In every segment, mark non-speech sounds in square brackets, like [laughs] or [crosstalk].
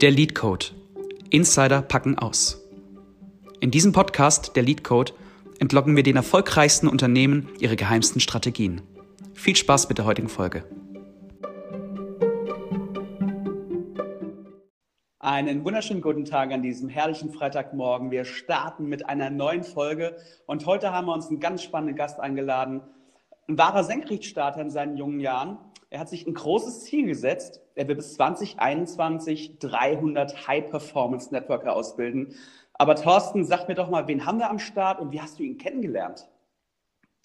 Der Lead Code. Insider packen aus. In diesem Podcast, der Lead Code, entlocken wir den erfolgreichsten Unternehmen ihre geheimsten Strategien. Viel Spaß mit der heutigen Folge. Einen wunderschönen guten Tag an diesem herrlichen Freitagmorgen. Wir starten mit einer neuen Folge und heute haben wir uns einen ganz spannenden Gast eingeladen. Ein wahrer Senkrechtstarter in seinen jungen Jahren. Er hat sich ein großes Ziel gesetzt. Er will bis 2021 300 High-Performance-Networker ausbilden. Aber Thorsten, sag mir doch mal, wen haben wir am Start und wie hast du ihn kennengelernt?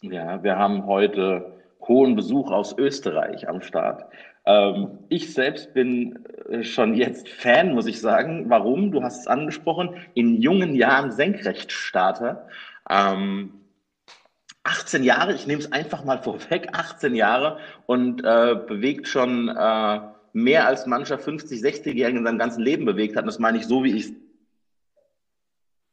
Ja, wir haben heute hohen Besuch aus Österreich am Start. Ähm, ich selbst bin äh, schon jetzt Fan, muss ich sagen. Warum? Du hast es angesprochen. In jungen Jahren Senkrechtstarter. Ähm, 18 Jahre, ich nehme es einfach mal vorweg, 18 Jahre und äh, bewegt schon äh, mehr als mancher 50, 60-Jährigen in seinem ganzen Leben bewegt hat. Und das meine ich so, wie ich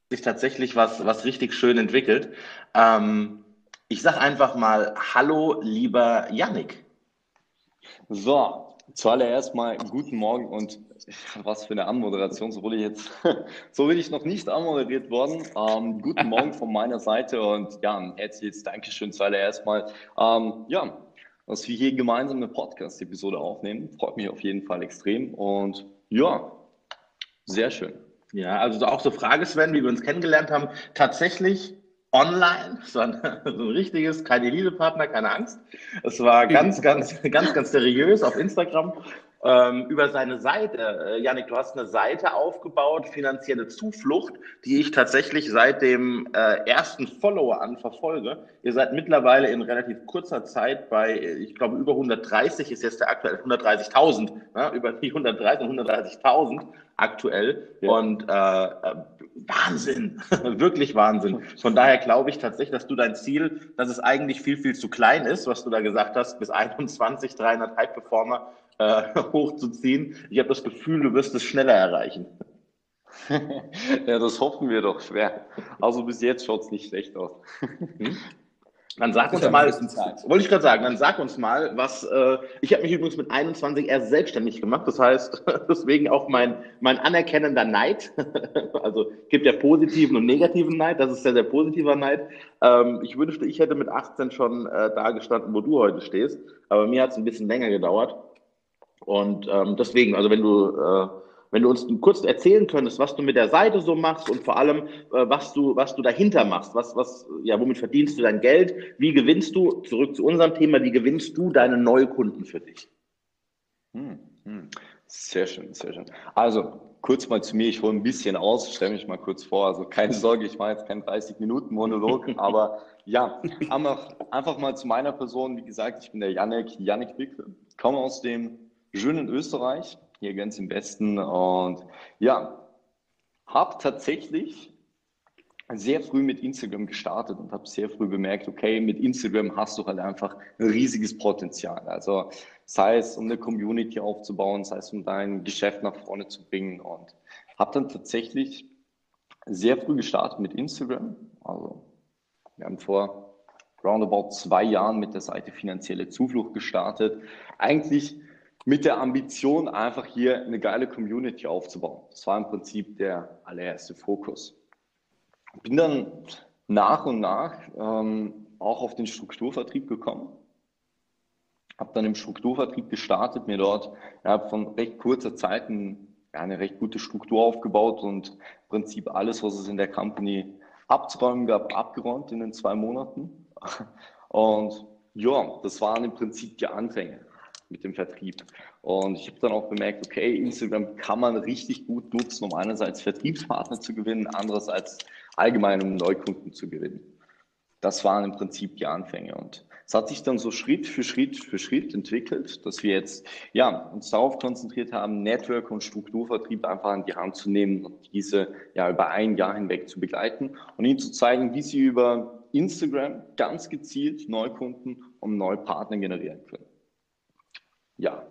sich tatsächlich was, was richtig schön entwickelt. Ähm, ich sage einfach mal Hallo, lieber Yannick. So, zuallererst mal guten Morgen und was für eine Anmoderation, so wurde ich jetzt, [laughs] so bin ich noch nicht anmoderiert worden. Ähm, guten Morgen von meiner Seite und ja, ein herzliches Dankeschön zuallererst mal. Ähm, ja, dass wir hier gemeinsam eine Podcast-Episode aufnehmen, freut mich auf jeden Fall extrem und ja, sehr schön. Ja, also auch so Frage, Sven, wie wir uns kennengelernt haben, tatsächlich online, so ein, [laughs] so ein richtiges, keine Elite-Partner, keine Angst. Es war ganz, ganz, [laughs] ganz, ganz seriös auf Instagram ähm, über seine Seite. Äh, Janik, du hast eine Seite aufgebaut, finanzielle Zuflucht, die ich tatsächlich seit dem äh, ersten Follower an verfolge. Ihr seid mittlerweile in relativ kurzer Zeit bei, ich glaube, über 130 ist jetzt der aktuell 130.000, ne? über die 130 und 130.000 aktuell. Ja. Und äh, äh Wahnsinn, [laughs] wirklich Wahnsinn. Von daher glaube ich tatsächlich, dass du dein Ziel, dass es eigentlich viel, viel zu klein ist, was du da gesagt hast, bis 21, 300 High-Performer äh, [laughs] hochzuziehen. Ich habe das Gefühl, du wirst es schneller erreichen. [laughs] ja, das hoffen wir doch schwer. Also bis jetzt schaut es nicht schlecht aus. Dann sag uns mal, wollte ich gerade sagen, dann sag uns mal, was, äh, ich habe mich übrigens mit 21 erst selbstständig gemacht, das heißt, [laughs] deswegen auch mein, mein anerkennender Neid, [laughs] also gibt ja positiven und negativen Neid, das ist ja der positiver Neid. Ähm, ich wünschte, ich hätte mit 18 schon äh, da gestanden, wo du heute stehst, aber mir hat es ein bisschen länger gedauert. Und ähm, deswegen, also wenn du, äh, wenn du uns kurz erzählen könntest, was du mit der Seite so machst und vor allem, äh, was du, was du dahinter machst, was, was, ja, womit verdienst du dein Geld? Wie gewinnst du, zurück zu unserem Thema, wie gewinnst du deine Neukunden für dich? Hm, hm. Sehr schön, sehr schön. Also, kurz mal zu mir, ich hole ein bisschen aus, stelle mich mal kurz vor. Also keine Sorge, ich mache jetzt keinen 30-Minuten-Monolog, [laughs] aber ja, einfach, einfach mal zu meiner Person. Wie gesagt, ich bin der Yannick, Yannick Wickel, komme aus dem schön in Österreich, hier ganz im Westen. Und ja, habe tatsächlich sehr früh mit Instagram gestartet und habe sehr früh bemerkt, okay, mit Instagram hast du halt einfach ein riesiges Potenzial. Also sei es, um eine Community aufzubauen, sei es, um dein Geschäft nach vorne zu bringen. Und habe dann tatsächlich sehr früh gestartet mit Instagram. Also wir haben vor roundabout zwei Jahren mit der Seite Finanzielle Zuflucht gestartet. Eigentlich mit der Ambition, einfach hier eine geile Community aufzubauen. Das war im Prinzip der allererste Fokus. Bin dann nach und nach ähm, auch auf den Strukturvertrieb gekommen. Habe dann im Strukturvertrieb gestartet, mir dort ja, von recht kurzer Zeit ein, ja, eine recht gute Struktur aufgebaut und im Prinzip alles, was es in der Company abzuräumen gab, abgeräumt in den zwei Monaten. Und ja, das waren im Prinzip die Anfänge mit dem Vertrieb. Und ich habe dann auch bemerkt, okay, Instagram kann man richtig gut nutzen, um einerseits Vertriebspartner zu gewinnen, andererseits allgemein um Neukunden zu gewinnen. Das waren im Prinzip die Anfänge. Und es hat sich dann so Schritt für Schritt für Schritt entwickelt, dass wir jetzt ja, uns darauf konzentriert haben, Network und Strukturvertrieb einfach an die Hand zu nehmen und diese ja über ein Jahr hinweg zu begleiten und ihnen zu zeigen, wie sie über Instagram ganz gezielt Neukunden und neue Partner generieren können. Ja,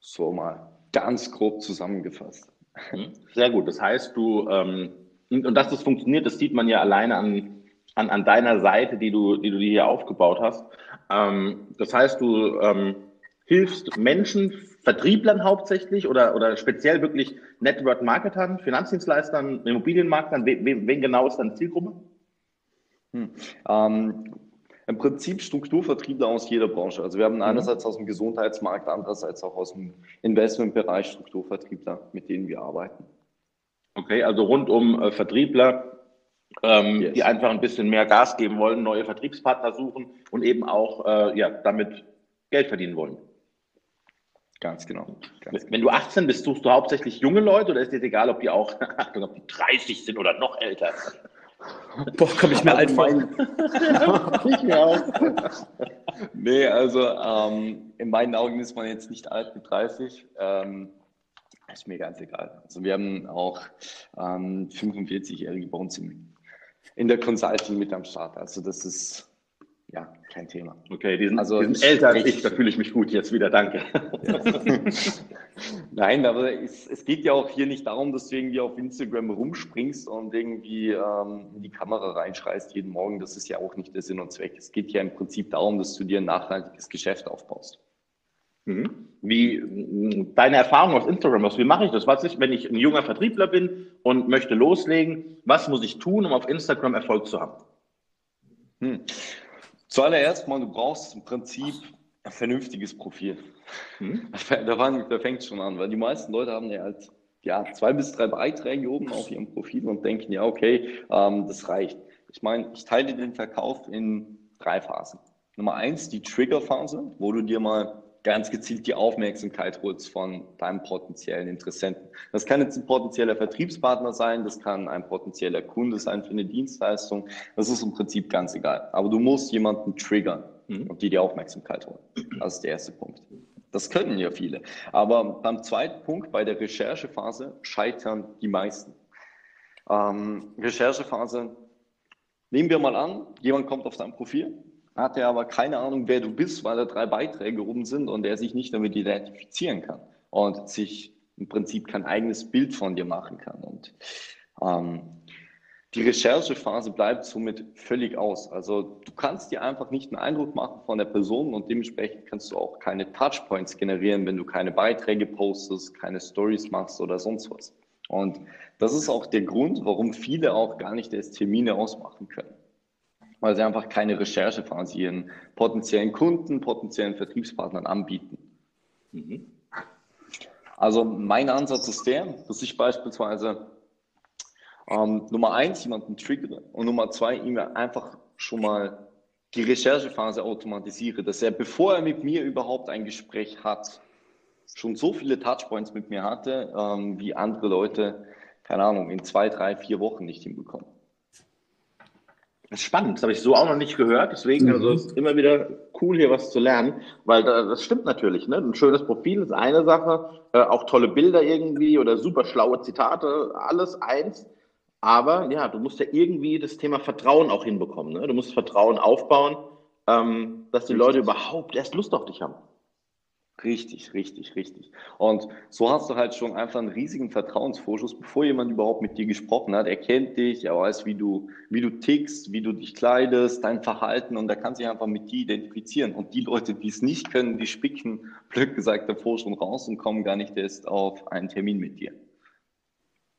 so mal ganz grob zusammengefasst. Mhm. Sehr gut. Das heißt, du, ähm, und dass das funktioniert, das sieht man ja alleine an, an, an deiner Seite, die du, die du hier aufgebaut hast. Ähm, das heißt, du ähm, hilfst Menschen Vertrieblern hauptsächlich oder, oder speziell wirklich Network Marketern, Finanzdienstleistern, Immobilienmaklern? Wen, wen genau ist deine Zielgruppe? Hm. Ähm, Im Prinzip Strukturvertriebler aus jeder Branche. Also wir haben mhm. einerseits aus dem Gesundheitsmarkt, andererseits auch aus dem Investmentbereich Strukturvertriebler, mit denen wir arbeiten. Okay, also rund um äh, Vertriebler, ähm, yes. die einfach ein bisschen mehr Gas geben wollen, neue Vertriebspartner suchen und eben auch äh, ja, damit Geld verdienen wollen. Ganz genau. Ganz Wenn du 18 bist, suchst du hauptsächlich junge Leute oder ist dir egal, ob die auch [laughs] ob die 30 sind oder noch älter? Boah, komme ich mir also alt vor. [laughs] ich mir auch. nee, also ähm, in meinen Augen ist man jetzt nicht alt mit 30. Ähm, ist mir ganz egal. Also wir haben auch ähm, 45-Jährige bei uns im, in der Consulting mit am Start. Also das ist ja kein Thema. Okay, die sind, also die sind älter als ich, da fühle ich mich gut jetzt wieder, danke. [laughs] Nein, aber es, es, geht ja auch hier nicht darum, dass du irgendwie auf Instagram rumspringst und irgendwie ähm, in die Kamera reinschreist jeden Morgen. Das ist ja auch nicht der Sinn und Zweck. Es geht ja im Prinzip darum, dass du dir ein nachhaltiges Geschäft aufbaust. Mhm. Wie deine Erfahrung auf Instagram, was, wie mache ich das? Was ist, wenn ich ein junger Vertriebler bin und möchte loslegen? Was muss ich tun, um auf Instagram Erfolg zu haben? Hm. Zuallererst mal, du brauchst im Prinzip ein vernünftiges Profil. Hm? [laughs] Da, da fängt es schon an, weil die meisten Leute haben ja halt ja, zwei bis drei Beiträge oben auf ihrem Profil und denken, ja, okay, ähm, das reicht. Ich meine, ich teile den Verkauf in drei Phasen. Nummer eins, die Triggerphase, wo du dir mal ganz gezielt die Aufmerksamkeit holst von deinem potenziellen Interessenten. Das kann jetzt ein potenzieller Vertriebspartner sein, das kann ein potenzieller Kunde sein für eine Dienstleistung. Das ist im Prinzip ganz egal. Aber du musst jemanden triggern mhm. und dir die Aufmerksamkeit holen. Das ist der erste Punkt. Das können ja viele. Aber beim zweiten Punkt, bei der Recherchephase, scheitern die meisten. Ähm, Recherchephase, nehmen wir mal an, jemand kommt auf dein Profil, hat er aber keine Ahnung, wer du bist, weil da drei Beiträge oben sind und er sich nicht damit identifizieren kann und sich im Prinzip kein eigenes Bild von dir machen kann. Und ähm, die Recherchephase bleibt somit völlig aus. Also du kannst dir einfach nicht einen Eindruck machen von der Person und dementsprechend kannst du auch keine Touchpoints generieren, wenn du keine Beiträge postest, keine Stories machst oder sonst was. Und das ist auch der Grund, warum viele auch gar nicht erst Termine ausmachen können weil sie einfach keine Recherche von ihren potenziellen Kunden, potenziellen Vertriebspartnern anbieten. Mhm. Also mein Ansatz ist der, dass ich beispielsweise ähm, Nummer eins jemanden triggere und Nummer zwei ihm einfach schon mal die Recherchephase automatisiere, dass er, bevor er mit mir überhaupt ein Gespräch hat, schon so viele Touchpoints mit mir hatte, ähm, wie andere Leute, keine Ahnung, in zwei, drei, vier Wochen nicht hinbekommen. Das ist spannend, das habe ich so auch noch nicht gehört. Deswegen, also mhm. ist immer wieder cool, hier was zu lernen, weil das stimmt natürlich. Ne? Ein schönes Profil ist eine Sache, äh, auch tolle Bilder irgendwie oder super schlaue Zitate, alles eins. Aber ja, du musst ja irgendwie das Thema Vertrauen auch hinbekommen. Ne? Du musst Vertrauen aufbauen, ähm, dass die Leute überhaupt erst Lust auf dich haben. Richtig, richtig, richtig. Und so hast du halt schon einfach einen riesigen Vertrauensvorschuss, bevor jemand überhaupt mit dir gesprochen hat. Er kennt dich, er weiß, wie du, wie du tickst, wie du dich kleidest, dein Verhalten und er kann sich einfach mit dir identifizieren. Und die Leute, die es nicht können, die spicken, blöd gesagt, davor schon raus und kommen gar nicht erst auf einen Termin mit dir.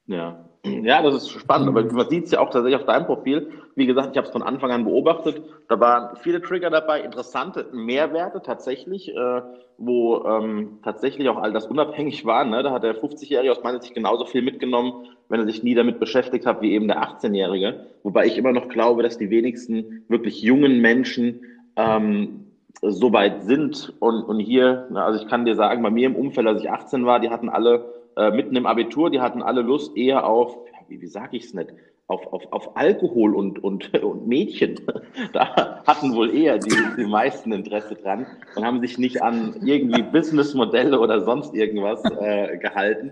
Ja. Ja, das ist spannend, aber man sieht es ja auch tatsächlich auf deinem Profil. Wie gesagt, ich habe es von Anfang an beobachtet. Da waren viele Trigger dabei, interessante Mehrwerte tatsächlich, äh, wo ähm, tatsächlich auch all das unabhängig war. Ne? Da hat der 50-Jährige aus meiner Sicht genauso viel mitgenommen, wenn er sich nie damit beschäftigt hat, wie eben der 18-Jährige. Wobei ich immer noch glaube, dass die wenigsten wirklich jungen Menschen ähm, so weit sind. Und, und hier, also ich kann dir sagen, bei mir im Umfeld, als ich 18 war, die hatten alle äh, mitten im Abitur, die hatten alle Lust eher auf, wie, wie sage ich es nicht, auf, auf, auf Alkohol und, und, [laughs] und Mädchen. [laughs] Da hatten wohl eher die, die meisten Interesse dran und haben sich nicht an irgendwie Businessmodelle oder sonst irgendwas äh, gehalten.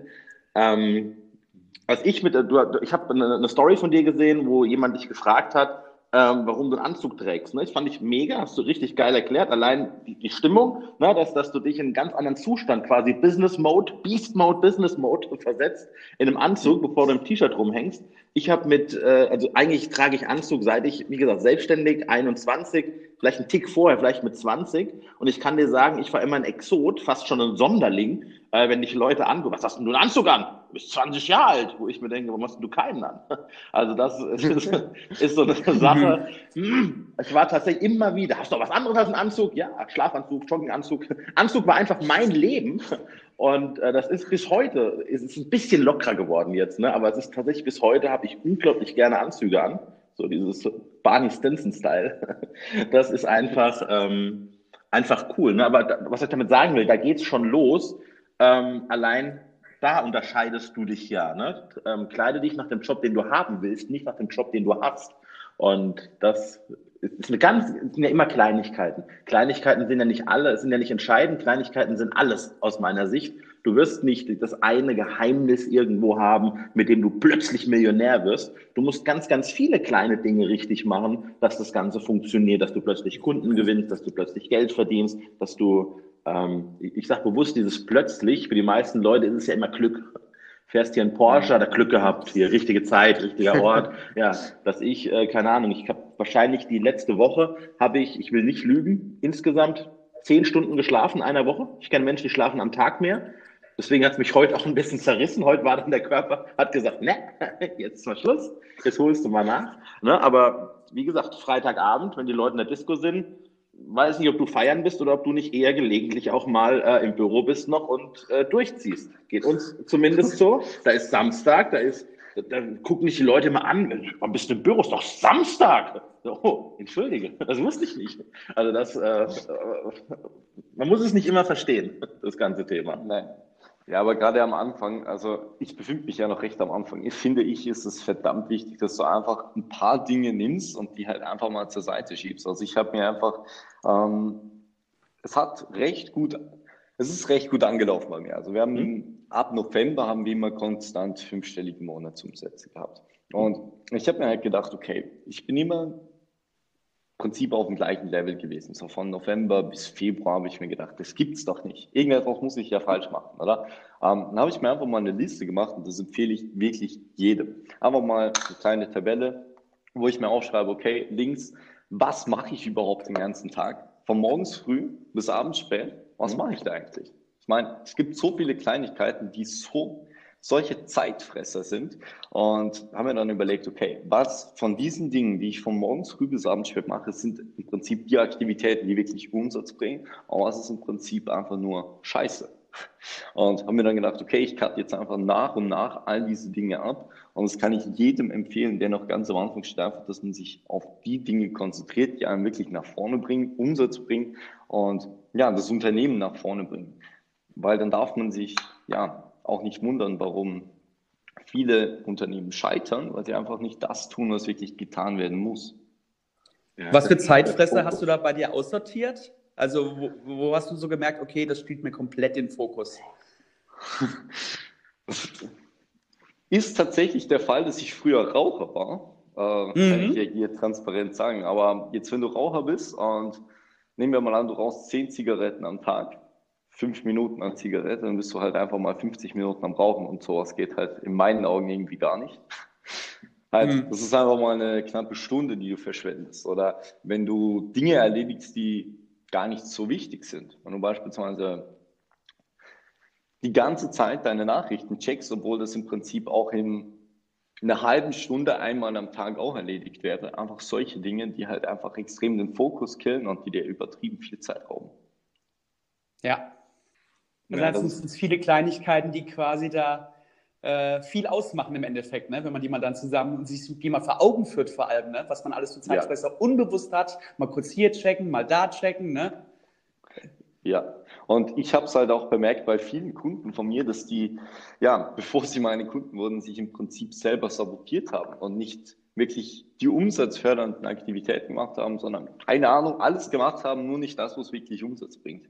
Ähm, als ich mit, du, ich habe eine, eine Story von dir gesehen, wo jemand dich gefragt hat, ähm, warum du einen Anzug trägst. Ne? Das fand ich mega, hast du richtig geil erklärt. Allein die, die Stimmung, ne? dass, dass du dich in einen ganz anderen Zustand, quasi Business Mode, Beast Mode, Business Mode [laughs] versetzt, in einem Anzug, bevor du im T-Shirt rumhängst. Ich habe mit, äh, also eigentlich trage ich Anzug, seit ich, wie gesagt, selbstständig, 21, vielleicht einen Tick vorher, vielleicht mit 20. Und ich kann dir sagen, ich war immer ein Exot, fast schon ein Sonderling, äh, wenn dich Leute angucken, was hast denn du einen Anzug an? Du bist 20 Jahre alt, wo ich mir denke, warum hast du keinen an? Also das ist, [laughs] ist so eine Sache. Hm, ich war tatsächlich immer wieder, hast du was anderes als einen Anzug? Ja, Schlafanzug, Jogginganzug. [laughs] Anzug war einfach mein Leben. Und äh, das ist bis heute, es ist ein bisschen lockerer geworden jetzt, ne? aber es ist tatsächlich bis heute, habe ich unglaublich gerne Anzüge an. So dieses Barney Stinson-Style. [laughs] Das ist einfach, ähm, einfach cool. Ne? Aber da, was ich damit sagen will, da geht's schon los. Ähm, allein da unterscheidest du dich ja. Ne? Ähm, kleide dich nach dem Job, den du haben willst, nicht nach dem Job, den du hast. Und das ist eine ganz, sind ja immer Kleinigkeiten. Kleinigkeiten sind ja nicht alle, sind ja nicht entscheidend. Kleinigkeiten sind alles aus meiner Sicht. Du wirst nicht das eine Geheimnis irgendwo haben, mit dem du plötzlich Millionär wirst. Du musst ganz, ganz viele kleine Dinge richtig machen, dass das Ganze funktioniert, dass du plötzlich Kunden gewinnst, dass du plötzlich Geld verdienst, dass du, ähm, ich sage bewusst dieses plötzlich, für die meisten Leute ist es ja immer Glück fährst hier ein Porsche, hat er Glück gehabt, hier richtige Zeit, richtiger [laughs] Ort. ja, dass ich, äh, keine Ahnung, ich habe wahrscheinlich die letzte Woche, habe ich, ich will nicht lügen, insgesamt zehn Stunden geschlafen einer Woche. Ich kenne Menschen, die schlafen am Tag mehr. Deswegen hat es mich heute auch ein bisschen zerrissen. Heute war dann der Körper, hat gesagt, ne, [laughs] jetzt ist mal Schluss, jetzt holst du mal nach. Ne, aber wie gesagt, Freitagabend, wenn die Leute in der Disco sind, weiß nicht, ob du feiern bist oder ob du nicht eher gelegentlich auch mal äh, im Büro bist noch und äh, durchziehst. Geht uns zumindest so. Da ist Samstag, da ist, da, gucken nicht die Leute mal an, wann bist du im Büro? Ist doch Samstag. Oh, entschuldige, [laughs] das wusste ich nicht. Also das, äh, man muss es nicht immer verstehen, das ganze Thema. Nein. Ja, aber gerade am Anfang, also ich befinde mich ja noch recht am Anfang. Ich finde, ich ist es verdammt wichtig, dass du einfach ein paar Dinge nimmst und die halt einfach mal zur Seite schiebst. Also ich habe mir einfach, ähm, es hat recht gut, es ist recht gut angelaufen bei mir. Also wir haben mhm. ab November haben wir immer konstant fünfstellige Monatsumsätze gehabt. Und ich habe mir halt gedacht, okay, ich bin immer Prinzip auf dem gleichen Level gewesen. So von November bis Februar habe ich mir gedacht, das gibt's doch nicht. Irgendetwas muss ich ja falsch machen, oder? Ähm, dann habe ich mir einfach mal eine Liste gemacht und das empfehle ich wirklich jedem. Einfach mal eine kleine Tabelle, wo ich mir aufschreibe, okay, links, was mache ich überhaupt den ganzen Tag? Von morgens früh bis abends spät, was mhm. mache ich da eigentlich? Ich meine, es gibt so viele Kleinigkeiten, die so solche Zeitfresser sind und haben mir dann überlegt, okay, was von diesen Dingen, die ich von morgens früh bis abends spät mache, sind im Prinzip die Aktivitäten, die wirklich Umsatz bringen, aber was ist im Prinzip einfach nur Scheiße. Und haben mir dann gedacht, okay, ich cut jetzt einfach nach und nach all diese Dinge ab. Und das kann ich jedem empfehlen, der noch ganz am Anfang steht, einfach, dass man sich auf die Dinge konzentriert, die einem wirklich nach vorne bringen, Umsatz bringen und ja, das Unternehmen nach vorne bringen. Weil dann darf man sich ja auch nicht wundern, warum viele Unternehmen scheitern, weil sie einfach nicht das tun, was wirklich getan werden muss. Ja, was für Zeitfresser hast du da bei dir aussortiert? Also wo, wo, hast du so gemerkt, okay, das spielt mir komplett den Fokus? [laughs] Ist tatsächlich der Fall, dass ich früher Raucher war. Äh, mhm. Kann ich ja hier transparent sagen. Aber jetzt, wenn du Raucher bist und nehmen wir mal an, du rauchst zehn Zigaretten am Tag, fünf Minuten an Zigarette, dann bist du halt einfach mal 50 Minuten am Rauchen und sowas geht halt in meinen Augen irgendwie gar nicht. [laughs] halt, mhm. Das ist einfach mal eine knappe Stunde, die du verschwendest. Oder wenn du Dinge erledigst, die gar nicht so wichtig sind. Wenn du beispielsweise die ganze Zeit deine Nachrichten checkst, obwohl das im Prinzip auch in einer halben Stunde einmal am Tag auch erledigt wäre. Einfach solche Dinge, die halt einfach extrem den Fokus killen und die dir übertrieben viel Zeit rauben. Ja, also ja, das sind viele Kleinigkeiten, die quasi da äh, viel ausmachen im Endeffekt, ne? wenn man die mal dann zusammen und sich die mal vor Augen führt vor allem, ne? was man alles für Zeitfresser ja. unbewusst hat, mal kurz hier checken, mal da checken. Ne? Ja, und ich habe es halt auch bemerkt bei vielen Kunden von mir, dass die, ja, [laughs] bevor sie meine Kunden wurden, sich im Prinzip selber sabotiert haben und nicht wirklich die umsatzfördernden Aktivitäten gemacht haben, sondern keine Ahnung, alles gemacht haben, nur nicht das, was wirklich Umsatz bringt.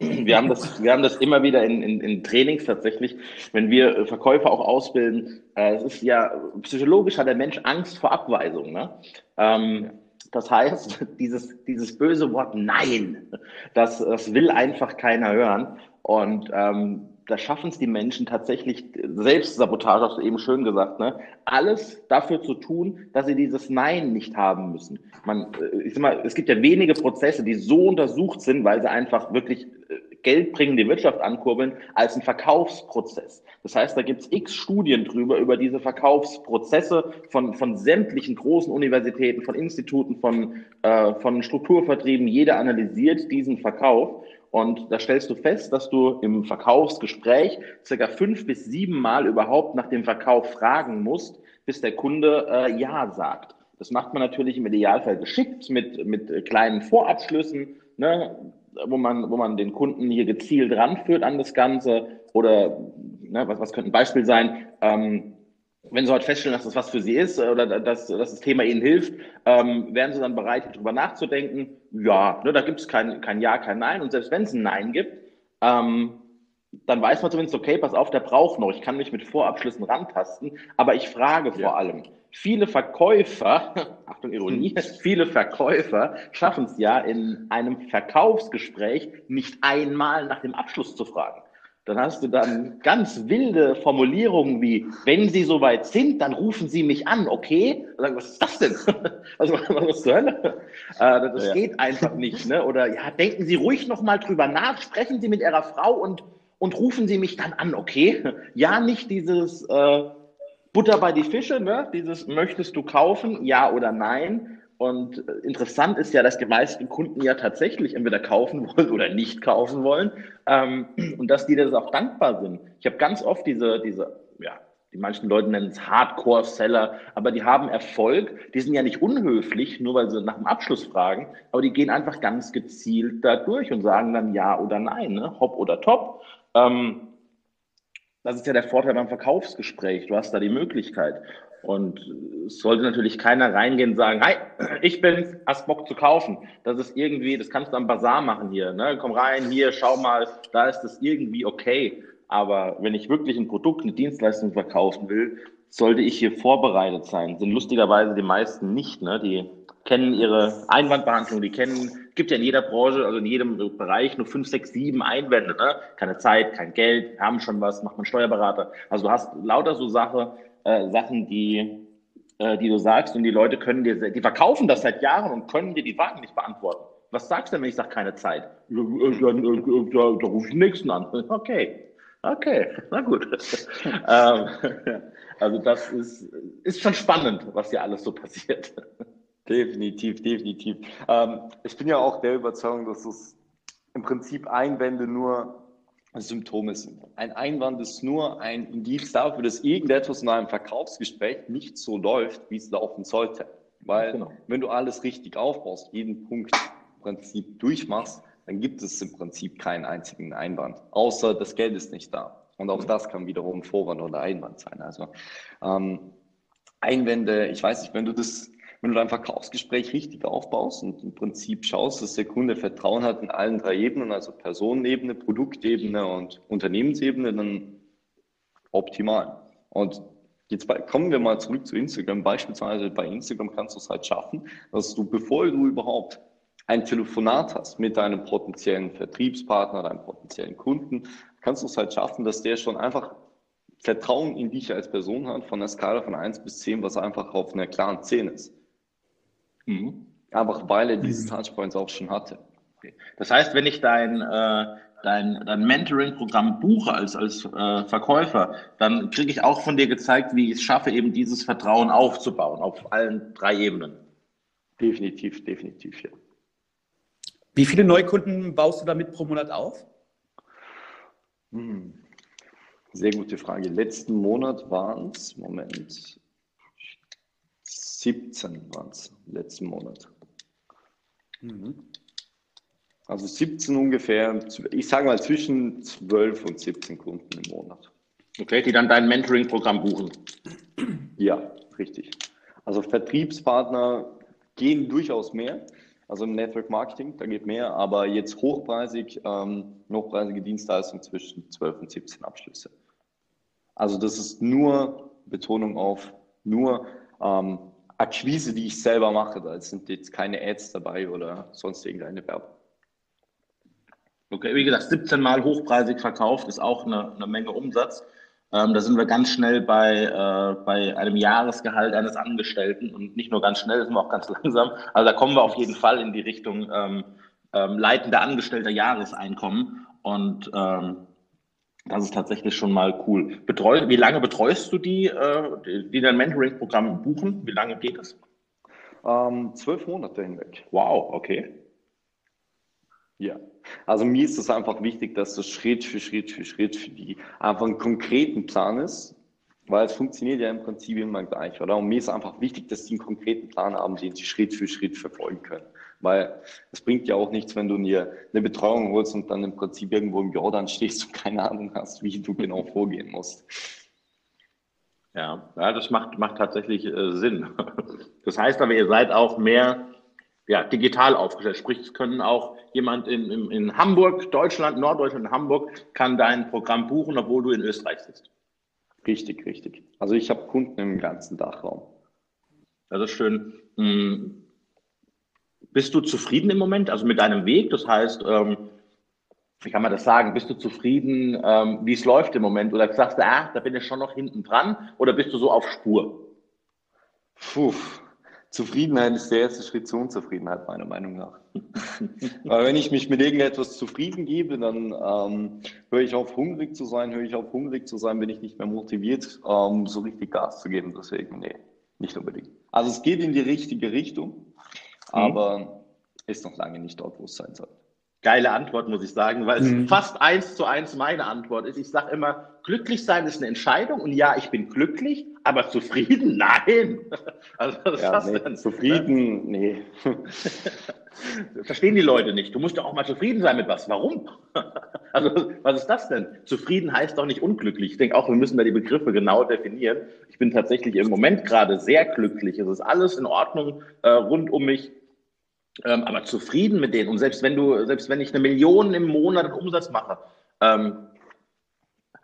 Wir haben das, wir haben das immer wieder in, in, in Trainings tatsächlich, wenn wir Verkäufer auch ausbilden. Äh, es ist ja, psychologisch hat der Mensch Angst vor Abweisung. Ne? Ähm, das heißt, [laughs] dieses, dieses böse Wort Nein, das, das will einfach keiner hören. Und ähm, da schaffen es die Menschen tatsächlich, Selbstsabotage hast du eben schön gesagt, ne? alles dafür zu tun, dass sie dieses Nein nicht haben müssen. Man, äh, ich sag mal, es gibt ja wenige Prozesse, die so untersucht sind, weil sie einfach wirklich Geld bringen, die Wirtschaft ankurbeln, als ein Verkaufsprozess. Das heißt, da gibt es x Studien drüber, über diese Verkaufsprozesse von, von sämtlichen großen Universitäten, von Instituten, von, äh, von Strukturvertrieben. Jeder analysiert diesen Verkauf. Und da stellst du fest, dass du im Verkaufsgespräch circa fünf bis sieben Mal überhaupt nach dem Verkauf fragen musst, bis der Kunde äh, Ja sagt. Das macht man natürlich im Idealfall geschickt mit, mit kleinen Vorabschlüssen, ne, wo, man, wo man den Kunden hier gezielt ranführt an das Ganze. Oder ne, was, was könnte ein Beispiel sein? Ähm, wenn Sie heute feststellen, dass das was für Sie ist oder dass, dass das Thema Ihnen hilft, ähm, wären Sie dann bereit, darüber nachzudenken? Ja, ne, da gibt es kein, kein Ja, kein Nein. Und selbst wenn es ein Nein gibt, ähm, dann weiß man zumindest, okay, pass auf, der braucht noch. Ich kann mich mit Vorabschlüssen rantasten, aber ich frage ja. vor allem. Viele Verkäufer, [laughs] Achtung Ironie, hm. viele Verkäufer schaffen es ja in einem Verkaufsgespräch nicht einmal nach dem Abschluss zu fragen dann hast du dann ganz wilde Formulierungen wie, wenn Sie soweit sind, dann rufen Sie mich an, okay? Dann, was ist das denn? [laughs] Also, was zur Hölle? Äh, das ja. geht einfach nicht. Ne? Oder ja, denken Sie ruhig nochmal drüber nach, sprechen Sie mit Ihrer Frau und, und rufen Sie mich dann an, okay? Ja, nicht dieses äh, Butter bei die Fische, ne? dieses möchtest du kaufen, ja oder nein, und interessant ist ja, dass die meisten Kunden ja tatsächlich entweder kaufen [laughs] wollen oder nicht kaufen wollen ähm, und dass die das auch dankbar sind. Ich habe ganz oft diese, diese, ja, die manchen Leute nennen es Hardcore-Seller, aber die haben Erfolg. Die sind ja nicht unhöflich, nur weil sie nach dem Abschluss fragen, aber die gehen einfach ganz gezielt da durch und sagen dann ja oder nein, ne? hopp oder top. Ähm, das ist ja der Vorteil beim Verkaufsgespräch. Du hast da die Möglichkeit. Und es sollte natürlich keiner reingehen und sagen, hi, ich bin's, hast Bock zu kaufen. Das ist irgendwie, das kannst du am Bazar machen hier. Ne? Komm rein, hier, schau mal, da ist das irgendwie okay. Aber wenn ich wirklich ein Produkt, eine Dienstleistung verkaufen will, sollte ich hier vorbereitet sein. Sind lustigerweise die meisten nicht. Ne? Die kennen ihre Einwandbehandlung, die kennen, gibt ja in jeder Branche, also in jedem Bereich nur fünf, sechs, sieben Einwände. Ne? Keine Zeit, kein Geld, haben schon was, macht man Steuerberater. Also du hast lauter so Sache, äh, Sachen, die, äh, die du sagst und die Leute können dir, die verkaufen das seit Jahren und können dir die Fragen nicht beantworten. Was sagst du denn, wenn ich sage keine Zeit? Dann äh, äh, da, da rufe ich den nächsten an. Okay. Okay, na gut. [laughs] ähm, also das ist, ist schon spannend, was hier alles so passiert. Definitiv, definitiv. Ähm, ich bin ja auch der Überzeugung, dass es im Prinzip Einwände nur Symptome sind. Ein Einwand ist nur ein Indiz dafür, dass irgendetwas in einem Verkaufsgespräch nicht so läuft, wie es laufen sollte. Weil genau. wenn du alles richtig aufbaust, jeden Punkt im Prinzip durchmachst, dann gibt es im Prinzip keinen einzigen Einwand, außer das Geld ist nicht da. Und auch mhm. das kann wiederum Vorwand oder Einwand sein. Also ähm, Einwände, ich weiß nicht, wenn du das wenn du dein Verkaufsgespräch richtig aufbaust und im Prinzip schaust, dass der Kunde Vertrauen hat in allen drei Ebenen, also Personenebene, Produktebene und Unternehmensebene, dann optimal. Und jetzt kommen wir mal zurück zu Instagram. Beispielsweise bei Instagram kannst du es halt schaffen, dass du, bevor du überhaupt ein Telefonat hast mit deinem potenziellen Vertriebspartner, deinem potenziellen Kunden, kannst du es halt schaffen, dass der schon einfach Vertrauen in dich als Person hat, von der Skala von 1 bis 10, was einfach auf einer klaren 10 ist. Mhm. Einfach weil er diese mhm. Touchpoints auch schon hatte. Okay. Das heißt, wenn ich dein, äh, dein, dein Mentoring-Programm buche als, als äh, Verkäufer, dann kriege ich auch von dir gezeigt, wie ich es schaffe, eben dieses Vertrauen aufzubauen auf allen drei Ebenen. Definitiv, definitiv, ja. Wie viele Neukunden baust du damit pro Monat auf? Hm. Sehr gute Frage. Letzten Monat waren es, Moment, 17 waren es letzten Monat. Mhm. Also 17 ungefähr, ich sage mal zwischen 12 und 17 Kunden im Monat. Okay, die dann dein Mentoring-Programm buchen. Ja, richtig. Also Vertriebspartner gehen durchaus mehr. Also im Network Marketing, da geht mehr, aber jetzt hochpreisig, ähm, hochpreisige Dienstleistungen zwischen 12 und 17 Abschlüsse. Also das ist nur Betonung auf nur ähm, Akquise, die ich selber mache. Da sind jetzt keine Ads dabei oder sonst irgendeine Werbung. Okay, wie gesagt, 17 Mal hochpreisig verkauft ist auch eine, eine Menge Umsatz. Ähm, da sind wir ganz schnell bei, äh, bei einem Jahresgehalt eines Angestellten und nicht nur ganz schnell, sind wir auch ganz [laughs] langsam. Also da kommen wir auf jeden Fall in die Richtung ähm, ähm, leitender Angestellter Jahreseinkommen und ähm, das ist tatsächlich schon mal cool. Betreu, wie lange betreust du die, äh, die, die dein Mentoring-Programm buchen? Wie lange geht es? Ähm, zwölf Monate hinweg. Wow, okay. Ja, also mir ist es einfach wichtig, dass das Schritt für Schritt für Schritt für die einfach einen konkreten Plan ist, weil es funktioniert ja im Prinzip immer gleich, oder? Und mir ist einfach wichtig, dass die einen konkreten Plan haben, den sie Schritt für Schritt verfolgen können. Weil es bringt ja auch nichts, wenn du dir eine Betreuung holst und dann im Prinzip irgendwo im Jordan stehst und keine Ahnung hast, wie du genau vorgehen musst. Ja, ja das macht, macht tatsächlich äh, Sinn. [laughs] Das heißt aber, ihr seid auch mehr ja, digital aufgestellt. Sprich, es können auch jemand in, in, in Hamburg, Deutschland, Norddeutschland, Hamburg, kann dein Programm buchen, obwohl du in Österreich sitzt. Richtig, richtig. Also ich habe Kunden im ganzen Dachraum. Das ist schön. Bist du zufrieden im Moment, also mit deinem Weg? Das heißt, ähm, wie kann man das sagen? Bist du zufrieden, ähm, wie es läuft im Moment? Oder sagst du, ah, da bin ich schon noch hinten dran? Oder bist du so auf Spur? Puh, Zufriedenheit ist der erste Schritt zur Unzufriedenheit, meiner Meinung nach. [laughs] Weil wenn ich mich mit irgendetwas zufrieden gebe, dann ähm, höre ich auf, hungrig zu sein, höre ich auf, hungrig zu sein, bin ich nicht mehr motiviert, ähm, so richtig Gas zu geben. Deswegen, nee, nicht unbedingt. Also es geht in die richtige Richtung, mhm. aber ist noch lange nicht dort, wo es sein soll. Geile Antwort, muss ich sagen, weil mhm. es fast eins zu eins meine Antwort ist. Ich sage immer, glücklich sein ist eine Entscheidung und ja, ich bin glücklich, aber zufrieden? [laughs] Nein. [laughs] Also, was ja, nee, denn? Zufrieden? Nee. [laughs] Verstehen die Leute nicht. Du musst doch auch mal zufrieden sein mit was. Warum? Also, was ist das denn? Zufrieden heißt doch nicht unglücklich. Ich denke auch, wir müssen da die Begriffe genau definieren. Ich bin tatsächlich im Moment gerade sehr glücklich. Es ist alles in Ordnung äh, rund um mich. Ähm, aber zufrieden mit denen. Und selbst wenn du, selbst wenn ich eine Million im Monat Umsatz mache, ähm,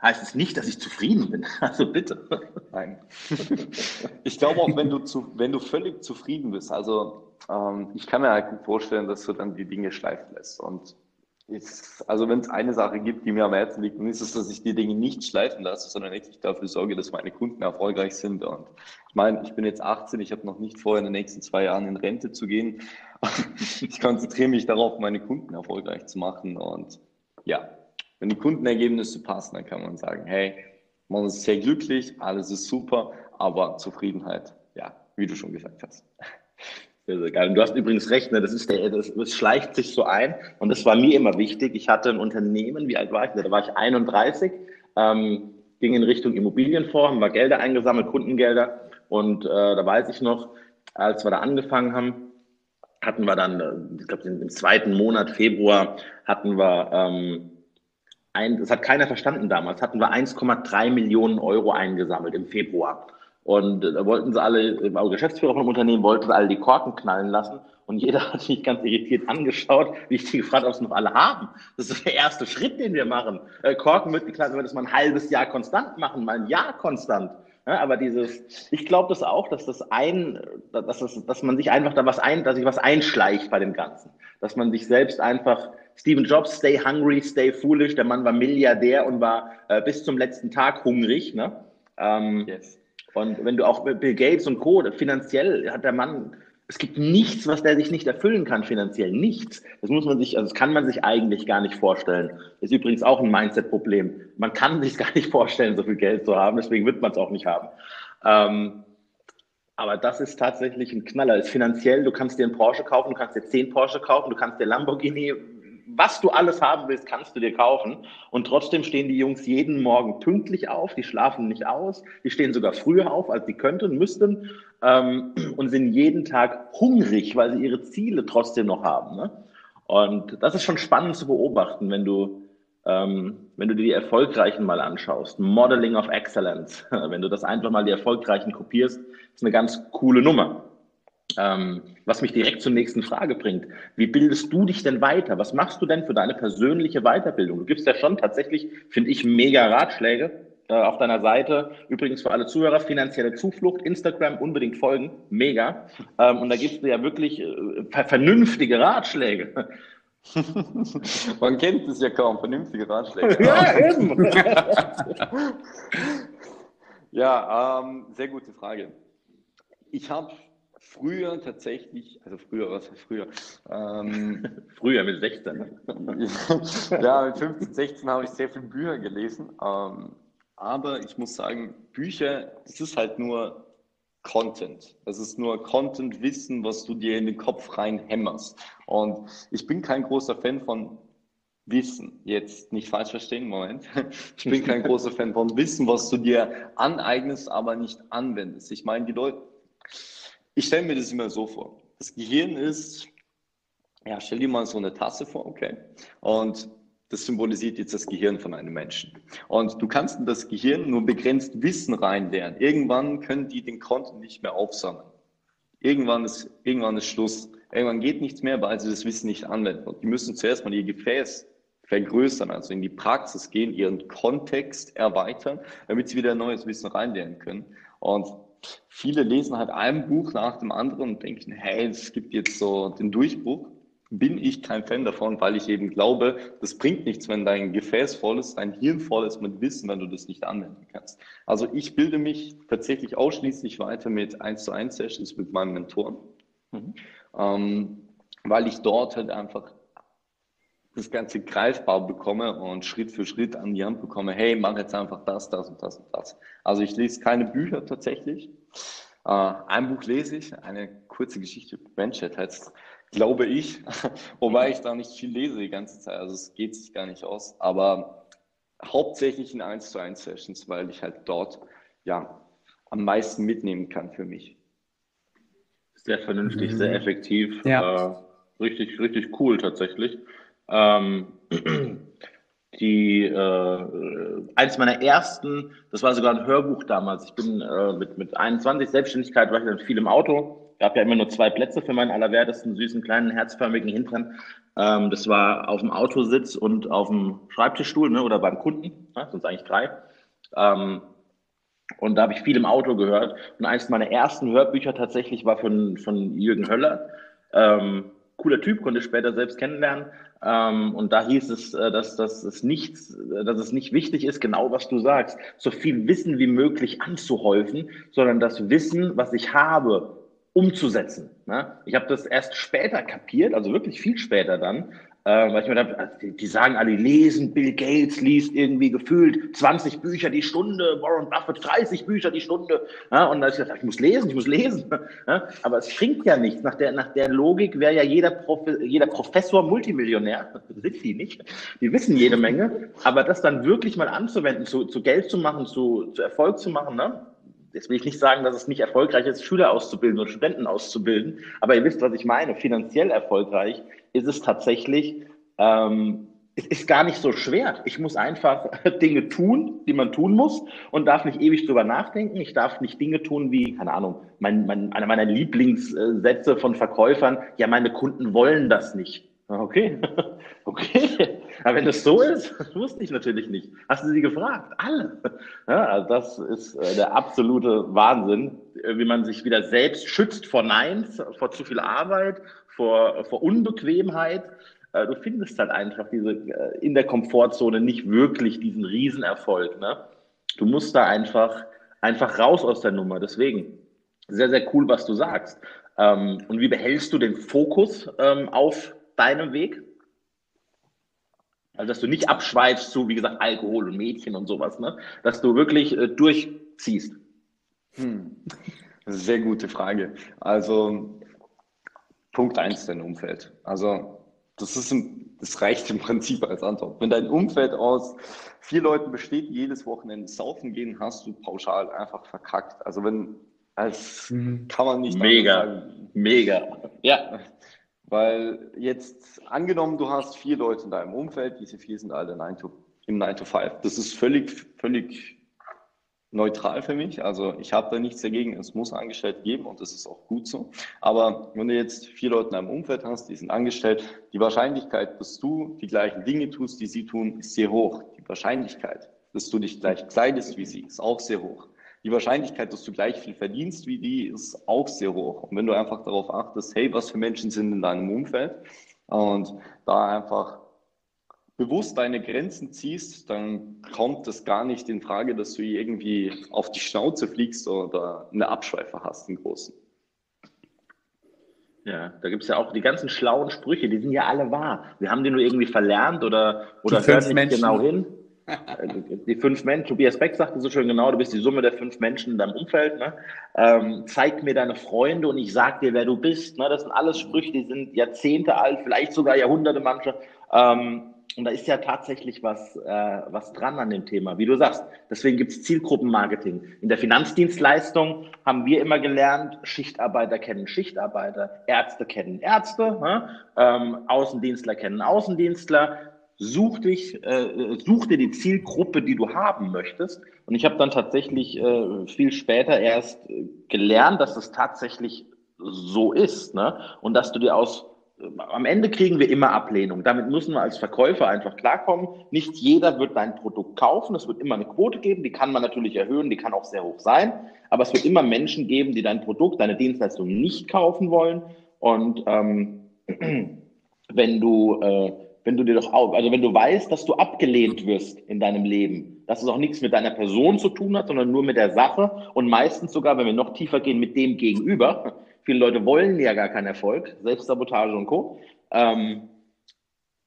heißt es nicht, dass ich zufrieden bin. [laughs] Also bitte. Nein. Ich glaube auch, wenn du, zu, wenn du völlig zufrieden bist, also ähm, ich kann mir halt gut vorstellen, dass du dann die Dinge schleifen lässt. Und ich, also wenn es eine Sache gibt, die mir am Herzen liegt, dann ist es, dass ich die Dinge nicht schleifen lasse, sondern wirklich dafür sorge, dass meine Kunden erfolgreich sind. Und ich meine, ich bin jetzt 18, ich habe noch nicht vor, in den nächsten zwei Jahren in Rente zu gehen. [laughs] Ich konzentriere mich darauf, meine Kunden erfolgreich zu machen. Und ja, wenn die Kundenergebnisse passen, dann kann man sagen, hey, man ist sehr glücklich, alles ist super, aber Zufriedenheit, ja, wie du schon gesagt hast. Sehr, sehr geil. Und du hast übrigens recht, ne? das, ist der, das, das schleicht sich so ein. Und das war mir immer wichtig. Ich hatte ein Unternehmen, wie alt war ich? Da war ich 31, ähm, ging in Richtung Immobilienfonds, haben wir Gelder eingesammelt, Kundengelder. Und äh, da weiß ich noch, als wir da angefangen haben, hatten wir dann, äh, ich glaube, im zweiten Monat Februar hatten wir ähm, ein, das hat keiner verstanden damals, hatten wir 1,3 Millionen Euro eingesammelt im Februar. Und da wollten sie alle, also Geschäftsführer vom Unternehmen wollten alle die Korken knallen lassen. Und jeder [laughs] hat mich ganz irritiert angeschaut, wie ich die gefragt, ob sie noch alle haben. Das ist der erste Schritt, den wir machen. Äh, Korken wird geknallt, wenn wir das mal ein halbes Jahr konstant machen, mal ein Jahr konstant. Ja, aber dieses, ich glaube das auch, dass das ein, dass, das, dass man sich einfach da was ein, dass sich was einschleicht bei dem Ganzen. Dass man sich selbst einfach Stephen Jobs, stay hungry, stay foolish. Der Mann war Milliardär und war äh, bis zum letzten Tag hungrig. Ne? Ähm, yes. Und wenn du auch Bill Gates und Co., finanziell hat der Mann, es gibt nichts, was der sich nicht erfüllen kann, finanziell. Nichts. Das muss man sich, also das kann man sich eigentlich gar nicht vorstellen. Das ist übrigens auch ein Mindset-Problem. Man kann sich gar nicht vorstellen, so viel Geld zu haben, deswegen wird man es auch nicht haben. Ähm, aber das ist tatsächlich ein Knaller. ist finanziell, du kannst dir einen Porsche kaufen, du kannst dir zehn Porsche kaufen, du kannst dir Lamborghini, was du alles haben willst, kannst du dir kaufen. Und trotzdem stehen die Jungs jeden Morgen pünktlich auf, die schlafen nicht aus, die stehen sogar früher auf, als sie könnten, müssten ähm, und sind jeden Tag hungrig, weil sie ihre Ziele trotzdem noch haben. Ne? Und das ist schon spannend zu beobachten, wenn du ähm, wenn du dir die Erfolgreichen mal anschaust, Modeling of Excellence, [laughs] wenn du das einfach mal die Erfolgreichen kopierst, ist eine ganz coole Nummer. Ähm, was mich direkt zur nächsten Frage bringt. Wie bildest du dich denn weiter? Was machst du denn für deine persönliche Weiterbildung? Du gibst ja schon tatsächlich, finde ich, mega Ratschläge äh, auf deiner Seite. Übrigens für alle Zuhörer, finanzielle Zuflucht, Instagram unbedingt folgen, mega. Ähm, und da gibst du ja wirklich äh, vernünftige Ratschläge. [laughs] Man kennt es ja kaum, vernünftige Ratschläge. ja, eben. [laughs] ja, ähm, sehr gute Frage. Ich habe früher tatsächlich, also früher, was heißt früher? Ähm, [laughs] früher mit 16. [laughs] ja, mit 15, 16 habe ich sehr viele Bücher gelesen. Ähm, aber ich muss sagen, Bücher, das ist halt nur Content. Das ist nur Content, Wissen, was du dir in den Kopf reinhämmerst. Und ich bin kein großer Fan von Wissen. Jetzt nicht falsch verstehen, Moment. [laughs] Ich bin kein großer Fan von Wissen, was du dir aneignest, aber nicht anwendest. Ich meine, die Leute, ich stelle mir das immer so vor. Das Gehirn ist, ja, stell dir mal so eine Tasse vor, okay? Und das symbolisiert jetzt das Gehirn von einem Menschen. Und du kannst in das Gehirn nur begrenzt Wissen reinlernen. Irgendwann können die den Content nicht mehr aufsammeln. Irgendwann ist, irgendwann ist Schluss. Irgendwann geht nichts mehr, weil sie das Wissen nicht anwenden. Und die müssen zuerst mal ihr Gefäß vergrößern, also in die Praxis gehen, ihren Kontext erweitern, damit sie wieder neues Wissen reinlernen können. Und viele lesen halt ein Buch nach dem anderen und denken, hey, es gibt jetzt so den Durchbruch bin ich kein Fan davon, weil ich eben glaube, das bringt nichts, wenn dein Gefäß voll ist, dein Hirn voll ist mit Wissen, wenn du das nicht anwenden kannst. Also ich bilde mich tatsächlich ausschließlich weiter mit 1 zu 1 Sessions mit meinem Mentoren, mhm. ähm, weil ich dort halt einfach das Ganze greifbar bekomme und Schritt für Schritt an die Hand bekomme, hey, mach jetzt einfach das, das und das und das. Also ich lese keine Bücher tatsächlich. Äh, ein Buch lese ich, eine kurze Geschichte, Benchat heißt glaube ich, [laughs] wobei ich da nicht viel lese die ganze Zeit, also es geht sich gar nicht aus, aber hauptsächlich in 1 zu 1 Sessions, weil ich halt dort ja am meisten mitnehmen kann für mich. Sehr vernünftig, mhm. sehr effektiv, ja. äh, richtig, richtig cool tatsächlich. Ähm, [clears throat] die äh, eins meiner ersten, das war sogar ein Hörbuch damals. Ich bin äh, mit mit 21 Selbstständigkeit war ich dann viel im Auto gab ja immer nur zwei Plätze für meinen allerwertesten, süßen, kleinen, herzförmigen Hintern. Ähm, das war auf dem Autositz und auf dem Schreibtischstuhl ne, oder beim Kunden, ne, sonst eigentlich drei. Ähm, und da habe ich viel im Auto gehört. Und eines meiner ersten Hörbücher tatsächlich war von, von Jürgen Höller. Ähm, cooler Typ, konnte ich später selbst kennenlernen. Ähm, und da hieß es, äh, dass, dass, es nichts, dass es nicht wichtig ist, genau was du sagst, so viel Wissen wie möglich anzuhäufen, sondern das Wissen, was ich habe, umzusetzen. Ne? Ich habe das erst später kapiert, also wirklich viel später dann, äh, weil ich mir dachte, also die, die, sagen alle, lesen, Bill Gates liest irgendwie gefühlt 20 Bücher die Stunde, Warren Buffett 30 Bücher die Stunde. Ja, und da ich gesagt, ich muss lesen, ich muss lesen. [laughs] Ja, aber es bringt ja nichts. Nach der, nach der Logik wäre ja jeder, Profe jeder Professor Multimillionär. [laughs] Das sind die nicht. Die wissen jede Menge. Aber das dann wirklich mal anzuwenden, zu, zu Geld zu machen, zu, zu Erfolg zu machen, ne? jetzt will ich nicht sagen, dass es nicht erfolgreich ist, Schüler auszubilden oder Studenten auszubilden, aber ihr wisst, was ich meine. Finanziell erfolgreich ist es tatsächlich, ähm, es ist gar nicht so schwer. Ich muss einfach [laughs] Dinge tun, die man tun muss und darf nicht ewig drüber nachdenken. Ich darf nicht Dinge tun wie, keine Ahnung, mein, mein, einer meiner Lieblingssätze von Verkäufern, ja, meine Kunden wollen das nicht. Okay, [laughs] okay. Aber wenn das so ist, [laughs] das wusste ich natürlich nicht. Hast du sie gefragt? Alle. Ja, also das ist äh, der absolute Wahnsinn, äh, wie man sich wieder selbst schützt vor Neins, vor zu viel Arbeit, vor, vor Unbequemheit. Äh, du findest halt einfach diese in der Komfortzone nicht wirklich diesen Riesenerfolg. Ne? Du musst da einfach, einfach raus aus der Nummer. Deswegen sehr, sehr cool, was du sagst. Ähm, und wie behältst du den Fokus ähm, auf deinem Weg? Also, dass du nicht abschweifst zu, wie gesagt, Alkohol und Mädchen und sowas, ne? Dass du wirklich äh, durchziehst. Hm. Sehr gute Frage. Also, Punkt eins, dein Umfeld. Also, das ist ein, das reicht im Prinzip als Antwort. Wenn dein Umfeld aus vier Leuten besteht, die jedes Wochenende saufen gehen, hast du pauschal einfach verkackt. Also wenn, als mhm. kann man nicht mega, mega, ja. Weil jetzt angenommen, du hast vier Leute in deinem Umfeld, diese vier sind alle 9 to, im 9 to 5. Das ist völlig, völlig neutral für mich. Also ich habe da nichts dagegen, es muss Angestellte geben und das ist auch gut so. Aber wenn du jetzt vier Leute in deinem Umfeld hast, die sind angestellt, die Wahrscheinlichkeit, dass du die gleichen Dinge tust, die sie tun, ist sehr hoch. Die Wahrscheinlichkeit, dass du dich gleich kleidest wie sie, ist auch sehr hoch die Wahrscheinlichkeit, dass du gleich viel verdienst wie die, ist auch sehr hoch. Und wenn du einfach darauf achtest, hey, was für Menschen sind in deinem Umfeld, Und da einfach bewusst deine Grenzen ziehst, dann kommt es gar nicht in Frage, dass du irgendwie auf die Schnauze fliegst oder eine Abschweife hast, einen großen. Ja, da gibt es ja auch die ganzen schlauen Sprüche, die sind ja alle wahr. Wir haben die nur irgendwie verlernt oder, oder hören nicht Menschen. genau hin. die fünf Menschen, Tobias Beck sagte so schön genau, du bist die Summe der fünf Menschen in deinem Umfeld. Ne? Ähm, zeig mir deine Freunde und ich sag dir, wer du bist. Ne? Das sind alles Sprüche, die sind Jahrzehnte alt, vielleicht sogar Jahrhunderte manche. Ähm, und da ist ja tatsächlich was, äh, was dran an dem Thema, wie du sagst. Deswegen gibt es Zielgruppenmarketing. In der Finanzdienstleistung haben wir immer gelernt, Schichtarbeiter kennen Schichtarbeiter, Ärzte kennen Ärzte, ne? ähm, Außendienstler kennen Außendienstler. Such dich, äh, such dir die Zielgruppe, die du haben möchtest. Und ich habe dann tatsächlich äh, viel später erst gelernt, dass es tatsächlich so ist, ne? Und dass du dir aus am Ende kriegen wir immer Ablehnung. Damit müssen wir als Verkäufer einfach klarkommen. Nicht jeder wird dein Produkt kaufen. Es wird immer eine Quote geben. Die kann man natürlich erhöhen. Die kann auch sehr hoch sein. Aber es wird immer Menschen geben, die dein Produkt, deine Dienstleistung nicht kaufen wollen. Und ähm, [clears throat] wenn du, äh, wenn du dir doch auch, also wenn du weißt, dass du abgelehnt wirst in deinem Leben, dass es auch nichts mit deiner Person zu tun hat, sondern nur mit der Sache und meistens sogar, wenn wir noch tiefer gehen, mit dem Gegenüber, Viele Leute wollen ja gar keinen Erfolg, Selbstsabotage und Co. Ähm,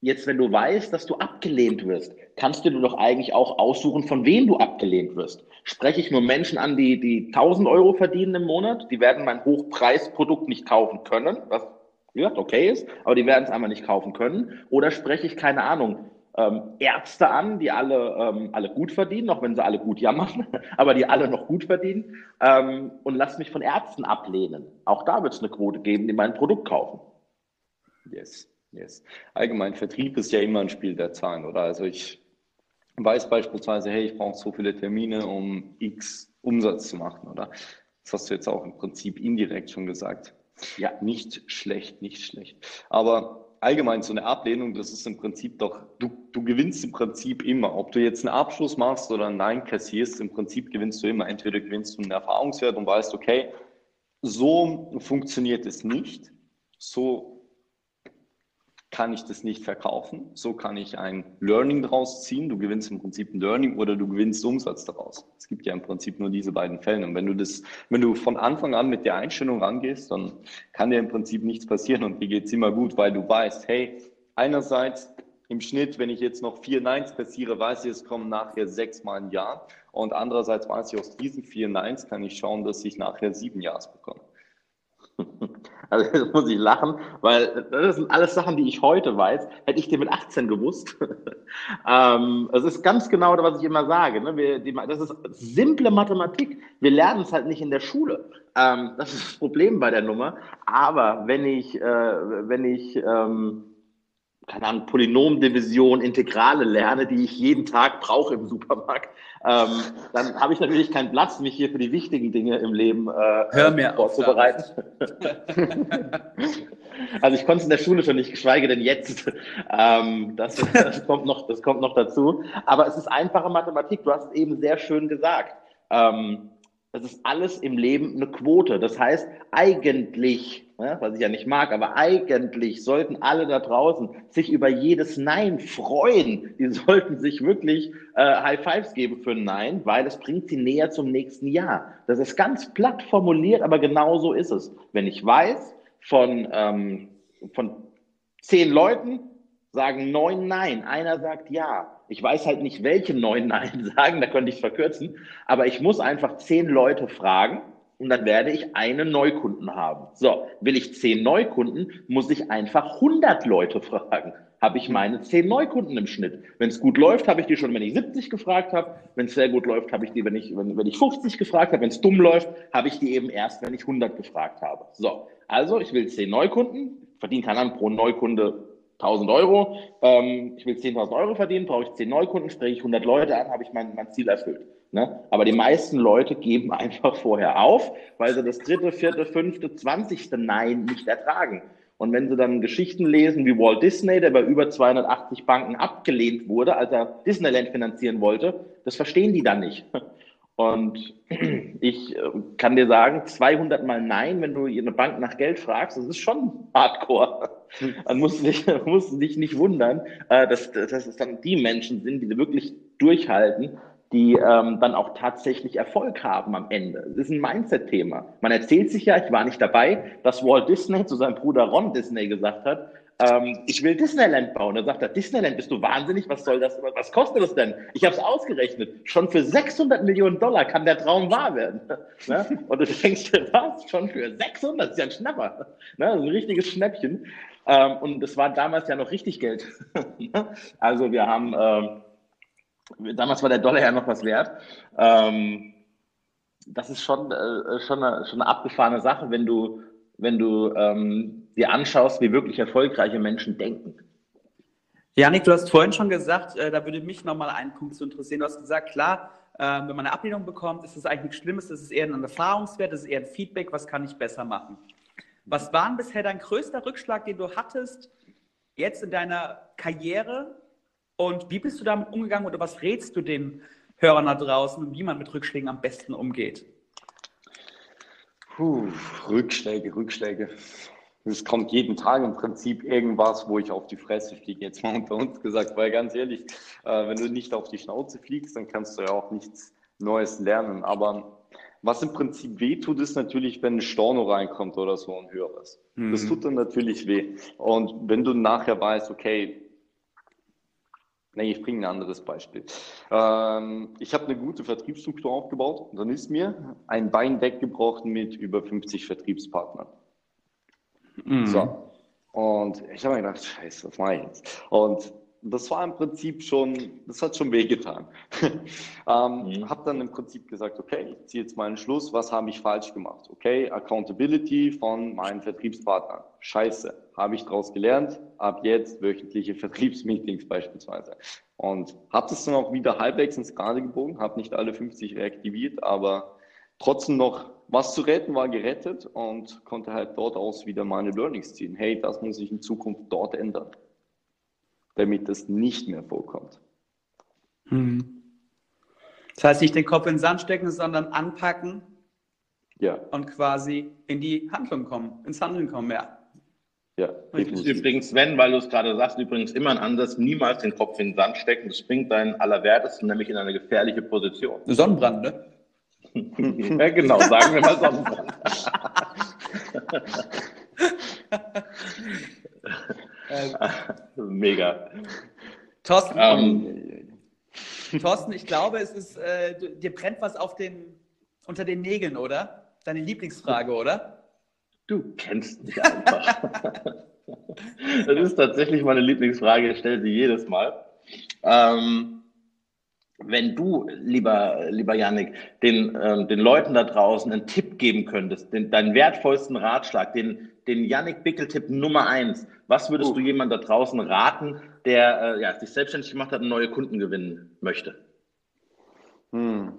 jetzt, wenn du weißt, dass du abgelehnt wirst, kannst du dir doch eigentlich auch aussuchen, von wem du abgelehnt wirst. Spreche ich nur Menschen an, die, die 1000 Euro verdienen im Monat, die werden mein Hochpreisprodukt nicht kaufen können, was wie gesagt, okay ist, aber die werden es einmal nicht kaufen können. Oder spreche ich, keine Ahnung, ähm, Ärzte an, die alle, ähm, alle gut verdienen, auch wenn sie alle gut jammern, [laughs] aber die alle noch gut verdienen. Ähm, und lass mich von Ärzten ablehnen. Auch da wird es eine Quote geben, die mein Produkt kaufen. Yes, yes. Allgemein, Vertrieb ist ja immer ein Spiel der Zahlen, oder? Also ich weiß beispielsweise, hey, ich brauche so viele Termine, um X Umsatz zu machen, oder? Das hast du jetzt auch im Prinzip indirekt schon gesagt. Ja, nicht schlecht, nicht schlecht. Aber allgemein so eine Ablehnung, das ist im Prinzip doch, du, du gewinnst im Prinzip immer. Ob du jetzt einen Abschluss machst oder ein Nein kassierst, im Prinzip gewinnst du immer. Entweder gewinnst du einen Erfahrungswert und weißt, okay, so funktioniert es nicht. So kann ich das nicht verkaufen. So kann ich ein Learning daraus ziehen. Du gewinnst im Prinzip ein Learning oder du gewinnst Umsatz daraus. Es gibt ja im Prinzip nur diese beiden Fälle. Und wenn du das, wenn du von Anfang an mit der Einstellung rangehst, dann kann dir im Prinzip nichts passieren und dir geht's immer gut, weil du weißt, hey, einerseits im Schnitt, wenn ich jetzt noch vier Nines passiere, weiß ich, es kommen nachher sechs Mal ein Jahr. Und andererseits weiß ich, aus diesen vier Nines kann ich schauen, dass ich nachher sieben Jahres bekomme. [laughs] Also [laughs] jetzt muss ich lachen, weil das sind alles Sachen, die ich heute weiß. Hätte ich dir mit 18 gewusst. [laughs] ähm, es ist ganz genau was ich immer sage. Ne? Wir, die, das ist simple Mathematik. Wir lernen es halt nicht in der Schule. Ähm, das ist das Problem bei der Nummer. Aber wenn ich, äh, wenn ich ähm, keine Ahnung, Polynomdivision, Integrale lerne, die ich jeden Tag brauche im Supermarkt, ähm, dann habe ich natürlich keinen Platz, mich hier für die wichtigen Dinge im Leben äh, Hör mir vorzubereiten. [laughs] also ich konnte es in der Schule schon nicht, geschweige denn jetzt. Ähm, das, das, kommt noch, das kommt noch dazu. Aber es ist einfache Mathematik. Du hast es eben sehr schön gesagt. Ähm, es ist alles im Leben eine Quote. Das heißt, eigentlich ne, was ich ja nicht mag, aber eigentlich sollten alle da draußen sich über jedes Nein freuen. Die [laughs] sollten sich wirklich äh, High Fives geben für ein Nein, weil es bringt sie näher zum nächsten Jahr. Das ist ganz platt formuliert, aber genau so ist es. Wenn ich weiß, von, ähm, von zehn Leuten sagen neun Nein, einer sagt Ja. Ich weiß halt nicht, welche neun Nein [laughs] sagen, da könnte ich es verkürzen, aber ich muss einfach zehn Leute fragen, und dann werde ich einen Neukunden haben. So, will ich zehn Neukunden, muss ich einfach 100 Leute fragen. Habe ich meine zehn Neukunden im Schnitt. Wenn es gut läuft, habe ich die schon, wenn ich 70 gefragt habe. Wenn es sehr gut läuft, habe ich die, wenn ich, wenn, wenn ich 50 gefragt habe. Wenn es dumm läuft, habe ich die eben erst, wenn ich 100 gefragt habe. So, also ich will zehn Neukunden, verdiene Ahnung, pro Neukunde 1000 Euro. Ähm, ich will 10.000 Euro verdienen, brauche ich 10 Neukunden, spreche ich 100 Leute an, habe ich mein, mein Ziel erfüllt. Ne? Aber die meisten Leute geben einfach [laughs] vorher auf, weil sie das dritte, vierte, fünfte, zwanzigste Nein nicht ertragen. Und wenn sie dann Geschichten lesen wie Walt Disney, der bei über 280 Banken abgelehnt wurde, als er Disneyland finanzieren wollte, das verstehen die dann nicht. Und ich äh, kann dir sagen, 200 mal Nein, wenn du eine Bank nach Geld fragst, das ist schon hardcore. Dann musst du dich, [laughs] musst du dich nicht wundern, äh, dass, dass es dann die Menschen sind, die wirklich durchhalten, die ähm, dann auch tatsächlich Erfolg haben am Ende. Das ist ein Mindset-Thema. Man erzählt sich ja, ich war nicht dabei, dass Walt Disney zu seinem Bruder Ron Disney gesagt hat, ähm, ich will Disneyland bauen. Da sagt er, Disneyland, bist du wahnsinnig? Was soll das? Was kostet das denn? Ich habe es ausgerechnet. Schon für 600 Millionen Dollar kann der Traum wahr werden. [laughs] ne? Und du denkst dir, was? Schon für 600? Das ist ja ein Schnapper. Ne? ein richtiges Schnäppchen. Ähm, und es war damals ja noch richtig Geld. [laughs] also wir haben, ähm, damals war der Dollar ja noch was wert. Ähm, das ist schon, äh, schon, eine, schon eine abgefahrene Sache, wenn du, wenn du ähm, dir anschaust, wie wirklich erfolgreiche Menschen denken. Janik, du hast vorhin schon gesagt, äh, da würde mich nochmal ein Punkt zu interessieren. Du hast gesagt, klar, äh, wenn man eine Ablehnung bekommt, ist das eigentlich nichts Schlimmes, das ist eher ein Erfahrungswert, das ist eher ein Feedback, was kann ich besser machen. Was war denn bisher dein größter Rückschlag, den du hattest, jetzt in deiner Karriere? Und wie bist du damit umgegangen oder was rätst du den Hörern da draußen, wie man mit Rückschlägen am besten umgeht? Puh, Rückschläge, Rückschläge. Es kommt jeden Tag im Prinzip irgendwas, wo ich auf die Fresse fliege, jetzt mal unter uns gesagt, weil ganz ehrlich, äh, wenn du nicht auf die Schnauze fliegst, dann kannst du ja auch nichts Neues lernen. Aber was im Prinzip weh tut, ist natürlich, wenn ein Storno reinkommt oder so ein höheres. Mhm. Das tut dann natürlich weh. Und wenn du nachher weißt, okay, Nee, ich bringe ein anderes Beispiel. Ähm, ich habe eine gute Vertriebsstruktur aufgebaut und dann ist mir ein Bein weggebrochen mit über 50 Vertriebspartnern. Mhm. So. Und ich habe mir gedacht, scheiße, was mache ich jetzt? Und das war im Prinzip schon, das hat schon wehgetan. [laughs] ähm, mhm. Habe dann im Prinzip gesagt, okay, ich ziehe jetzt mal einen Schluss, was habe ich falsch gemacht? Okay, Accountability von meinen Vertriebspartnern. Scheiße, habe ich daraus gelernt, ab jetzt wöchentliche Vertriebsmeetings beispielsweise. Und habe das dann auch wieder halbwegs ins Gerade gebogen, habe nicht alle 50 reaktiviert, aber trotzdem noch was zu retten war gerettet und konnte halt dort aus wieder meine Learnings ziehen. Hey, das muss ich in Zukunft dort ändern, damit das nicht mehr vorkommt. Hm. Das heißt, nicht den Kopf in den Sand stecken, sondern anpacken ja. und quasi in die Handlung kommen, ins Handeln kommen, ja. Ja, übrigens, Sven, weil du es gerade sagst, übrigens immer ein Ansatz, niemals den Kopf in den Sand stecken. Das bringt deinen Allerwertesten nämlich in eine gefährliche Position. Sonnenbrand, ne? Ja, genau, sagen wir mal Sonnenbrand. [laughs] Mega. Thorsten, ähm, Thorsten, ich glaube, es ist, äh, dir brennt was auf den, unter den Nägeln, oder? Deine Lieblingsfrage, oder? Du kennst mich einfach. [laughs] das ist tatsächlich meine Lieblingsfrage, ich stelle sie jedes Mal. Ähm, wenn du, lieber, lieber Yannick, den, ähm, den Leuten da draußen einen Tipp geben könntest, den, deinen wertvollsten Ratschlag, den, den Yannick Bickel-Tipp Nummer eins, was würdest uh. du jemand da draußen raten, der äh, ja, sich selbstständig gemacht hat und neue Kunden gewinnen möchte? Hm.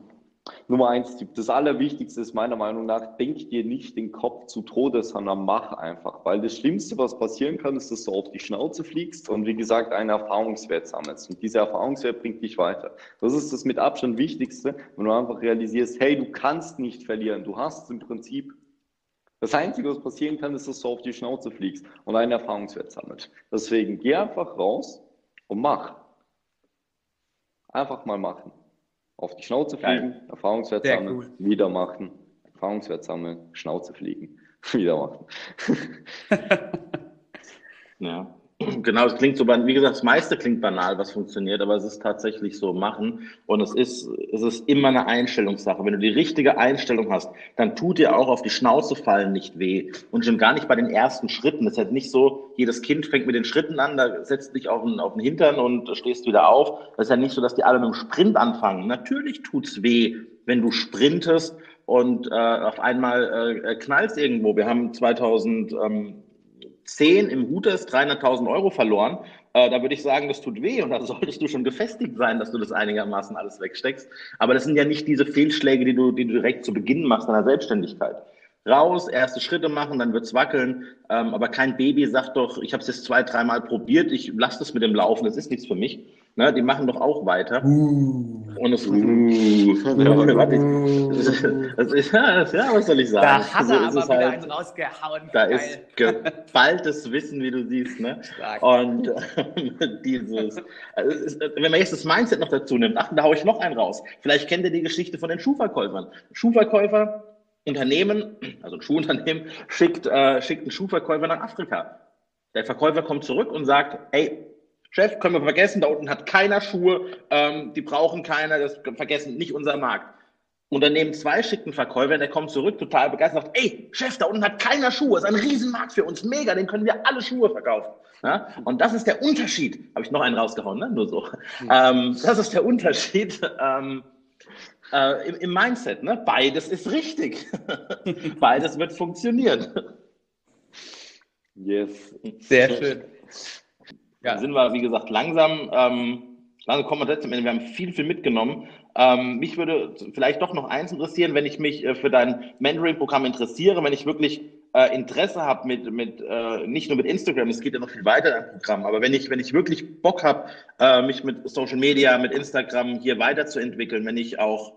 Nummer eins, das Allerwichtigste ist meiner Meinung nach, denk dir nicht den Kopf zu Tode, sondern mach einfach. Weil das Schlimmste, was passieren kann, ist, dass du auf die Schnauze fliegst und wie gesagt einen Erfahrungswert sammelst. Und dieser Erfahrungswert bringt dich weiter. Das ist das mit Abstand Wichtigste, wenn du einfach realisierst, hey, du kannst nicht verlieren. Du hast im Prinzip das Einzige, was passieren kann, ist, dass du auf die Schnauze fliegst und einen Erfahrungswert sammelst. Deswegen geh einfach raus und mach. Einfach mal machen auf die Schnauze fliegen, Geil. Erfahrungswert Sehr sammeln, cool. wieder machen, Erfahrungswert sammeln, Schnauze fliegen, [laughs] wieder machen. [laughs] [laughs] ja. Genau, es klingt so, wie gesagt, das meiste klingt banal, was funktioniert, aber es ist tatsächlich so machen und es ist, es ist immer eine Einstellungssache. Wenn du die richtige Einstellung hast, dann tut dir auch auf die Schnauze fallen nicht weh und schon gar nicht bei den ersten Schritten. Das ist halt nicht so, jedes Kind fängt mit den Schritten an, da setzt dich auf den, auf den Hintern und stehst wieder auf. Das ist ja nicht so, dass die alle mit dem Sprint anfangen. Natürlich tut's weh, wenn du sprintest und äh, auf einmal äh, knallst irgendwo. Wir haben 2000, ähm, 10 im Hooters 300.000 Euro verloren. Äh, da würde ich sagen, das tut weh und da solltest du schon gefestigt sein, dass du das einigermaßen alles wegsteckst. Aber das sind ja nicht diese Fehlschläge, die du, die du direkt zu Beginn machst deiner Selbstständigkeit. Raus, erste Schritte machen, dann wird's wackeln. Ähm, aber kein Baby sagt doch, ich habe es jetzt zwei, dreimal probiert, ich lasse das mit dem Laufen, das ist nichts für mich. Ne, die machen doch auch weiter. Uh. Und es, uh, [laughs] ja, warte, [laughs] das ist, ja, was soll ich sagen? Da hat er aber wieder halt, einen rausgehauen. Da Geil. ist geballtes Wissen, wie du siehst. Ne? Stark. Und äh, [laughs] dieses, also, wenn man jetzt das Mindset noch dazu nimmt, ach, da haue ich noch einen raus. Vielleicht kennt ihr die Geschichte von den Schuhverkäufern. Schuhverkäufer, Unternehmen, also ein Schuhunternehmen, schickt, äh, schickt einen Schuhverkäufer nach Afrika. Der Verkäufer kommt zurück und sagt, ey, Chef, können wir vergessen, da unten hat keiner Schuhe, ähm, die brauchen keiner, das vergessen, nicht unser Markt. Unternehmen zwei schickt einen Verkäufer, der kommt zurück, total begeistert, sagt, ey, Chef, da unten hat keiner Schuhe, ist ein Riesenmarkt für uns, mega, den können wir alle Schuhe verkaufen. Ja? Und das ist der Unterschied, habe ich noch einen rausgehauen, ne? nur so. Mhm. Ähm, das ist der Unterschied ähm, äh, im, im, Mindset. Ne? Beides ist richtig. [laughs] Beides wird funktionieren. Yes. Sehr schön. Ja. sind wir, wie gesagt, langsam, ähm, langsam kommen wir zum Ende. Wir haben viel, viel mitgenommen. Ähm, mich würde vielleicht doch noch eins interessieren, wenn ich mich äh, für dein Mentoring-Programm interessiere, wenn ich wirklich äh, Interesse habe mit, mit äh, nicht nur mit Instagram, es geht ja noch viel weiter dein Programm, aber wenn ich, wenn ich wirklich Bock habe, äh, mich mit Social Media, mit Instagram hier weiterzuentwickeln, wenn ich auch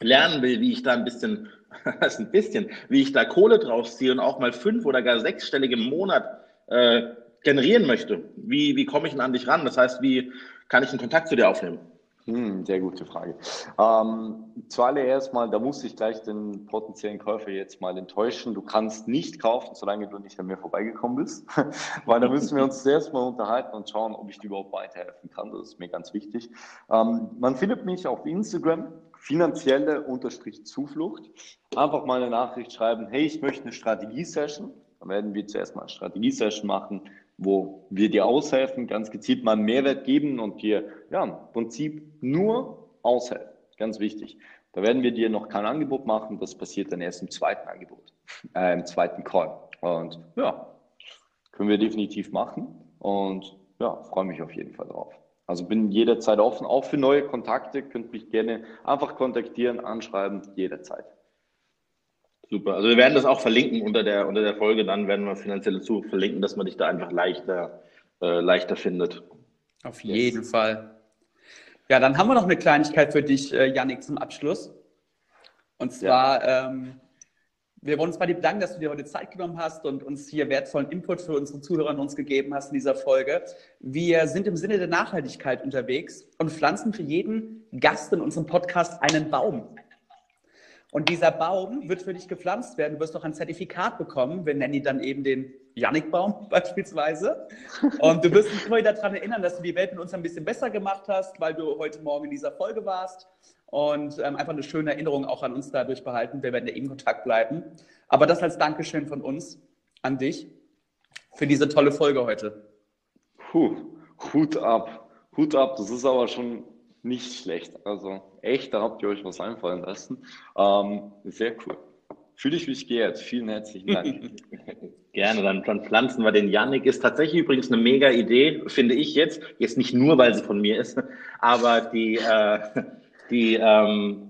lernen will, wie ich da ein bisschen, [laughs] das ist ein bisschen, wie ich da Kohle drauf ziehe und auch mal fünf oder gar sechsstellige im Monat äh, generieren möchte, wie, wie komme ich denn an dich ran? Das heißt, wie kann ich einen Kontakt zu dir aufnehmen? Hm, sehr gute Frage. Ähm, zuallererst mal, da muss ich gleich den potenziellen Käufer jetzt mal enttäuschen. Du kannst nicht kaufen, solange du nicht an mir vorbeigekommen bist, [laughs] weil da müssen wir uns [laughs] zuerst mal unterhalten und schauen, ob ich dir überhaupt weiterhelfen kann. Das ist mir ganz wichtig. Ähm, man findet mich auf Instagram, finanzielle Unterstrich Zuflucht. Einfach mal eine Nachricht schreiben, hey, ich möchte eine Strategie-Session. Dann werden wir zuerst mal eine Strategie-Session machen wo wir dir aushelfen, ganz gezielt mal einen Mehrwert geben und dir ja, im Prinzip nur aushelfen. Ganz wichtig. Da werden wir dir noch kein Angebot machen, das passiert dann erst im zweiten Angebot, [laughs] äh, im zweiten Call. Und ja, können wir definitiv machen und ja, freue mich auf jeden Fall drauf. Also bin jederzeit offen, auch für neue Kontakte, könnt mich gerne einfach kontaktieren, anschreiben, jederzeit. Super. Also wir werden das auch verlinken unter der, unter der Folge, dann werden wir finanzielle Zug verlinken, dass man dich da einfach leichter, äh, leichter findet. Auf jeden yes. Fall. Ja, dann haben wir noch eine Kleinigkeit für dich, äh, Yannick, zum Abschluss. Und zwar, ja. ähm, wir wollen uns bei dir bedanken, dass du dir heute Zeit genommen hast und uns hier wertvollen Input für unsere Zuhörer und uns gegeben hast in dieser Folge. Wir sind im Sinne der Nachhaltigkeit unterwegs und pflanzen für jeden Gast in unserem Podcast einen Baum. Und dieser Baum wird für dich gepflanzt werden. Du wirst auch ein Zertifikat bekommen. Wir nennen ihn dann eben den Yannick-Baum [laughs] beispielsweise. Und du wirst dich immer wieder daran erinnern, dass du die Welt mit uns ein bisschen besser gemacht hast, weil du heute Morgen in dieser Folge warst. Und ähm, einfach eine schöne Erinnerung auch an uns dadurch behalten. Wir werden ja eben Kontakt bleiben. Aber das als Dankeschön von uns an dich für diese tolle Folge heute. Puh, Hut ab. Hut ab. Das ist aber schon nicht schlecht. Also echt, da habt ihr euch was einfallen lassen. Ähm, sehr cool. Fühle ich mich geehrt. Vielen herzlichen Dank. [laughs] Gerne, dann, dann pflanzen wir den Yannick. Ist tatsächlich übrigens eine mega Idee, finde ich jetzt. Jetzt nicht nur, weil sie von mir ist, aber die, äh, die, ähm,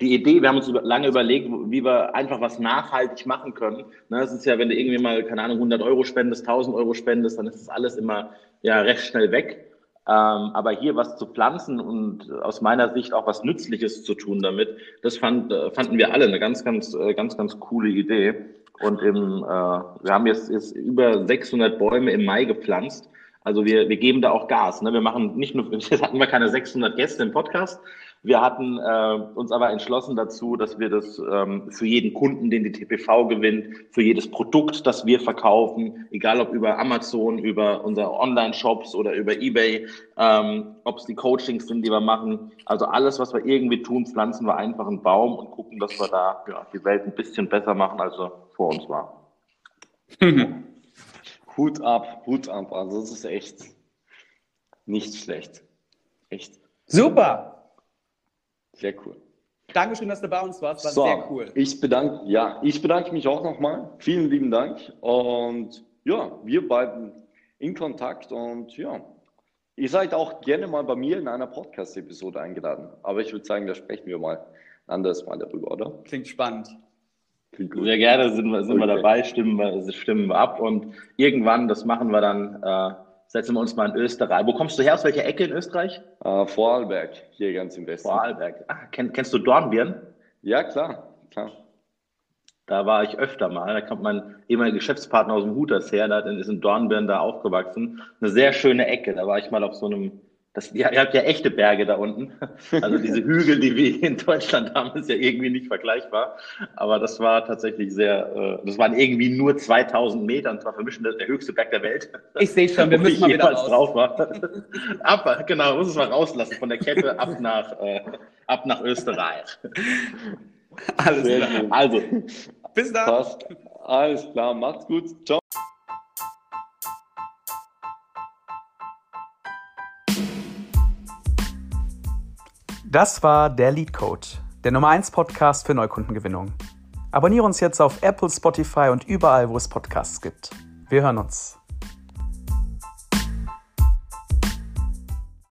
die Idee, wir haben uns lange überlegt, wie wir einfach was nachhaltig machen können. Ne, es ist ja, wenn du irgendwie mal, keine Ahnung, 100 Euro spendest, 1000 Euro spendest, dann ist das alles immer ja recht schnell weg. Ähm, aber hier was zu pflanzen und aus meiner Sicht auch was Nützliches zu tun damit, das fand, äh, fanden wir alle eine ganz, ganz, äh, ganz, ganz coole Idee. Und im, äh, wir haben jetzt, jetzt über 600 Bäume im Mai gepflanzt. Also wir, wir geben da auch Gas. Ne? Wir machen nicht nur, [laughs] jetzt hatten wir keine 600 Gäste im Podcast, wir hatten äh, uns aber entschlossen dazu, dass wir das ähm, für jeden Kunden, den die TPV gewinnt, für jedes Produkt, das wir verkaufen, egal ob über Amazon, über unsere Online-Shops oder über eBay, ähm, ob es die Coachings sind, die wir machen, also alles, was wir irgendwie tun, pflanzen wir einfach einen Baum und gucken, dass wir da ja, die Welt ein bisschen besser machen, als sie vor uns war. [laughs] Hut ab, Hut ab. Also das ist echt nicht schlecht. Echt. Super. Sehr cool. Dankeschön, dass du bei uns warst. War so, sehr cool. Ich bedanke, ja, ich bedanke mich auch nochmal. Vielen lieben Dank. Und ja, wir bleiben in Kontakt und ja, ihr seid auch gerne mal bei mir in einer Podcast-Episode eingeladen. Aber ich würde sagen, da sprechen wir mal anders mal darüber, oder? Klingt spannend. Klingt gut. Sehr gerne sind wir, sind okay. wir dabei, stimmen wir, stimmen wir ab und irgendwann, das machen wir dann, äh, setzen wir uns mal in Österreich. Wo kommst du her? Aus welcher Ecke in Österreich? Äh, Vorarlberg, hier ganz im Westen. Vorarlberg. Ah, kenn, kennst du Dornbirn? Ja, klar, klar. Da war ich öfter mal. Da kommt mein ehemaliger Geschäftspartner aus dem Huters her, der ist in Dornbirn da aufgewachsen. Eine sehr schöne Ecke. Da war ich mal auf so einem das, ihr, habt ja echte Berge da unten. [laughs] Also diese Hügel, die wir in Deutschland haben, ist ja irgendwie nicht vergleichbar. Aber das war tatsächlich sehr, äh, das waren irgendwie nur 2000 Meter und zwar für mich der höchste Berg der Welt. Ich sehe schon, wir [laughs] müssen mal wieder raus. drauf war. [laughs] ab, genau, muss es mal rauslassen von der Kette ab nach, äh, ab nach Österreich. Alles klar. Also, bis dann. Passt. Alles klar, macht's gut. Ciao. Das war der Lead Code, der Nummer 1 Podcast für Neukundengewinnung. Abonniere uns jetzt auf Apple, Spotify und überall, wo es Podcasts gibt. Wir hören uns.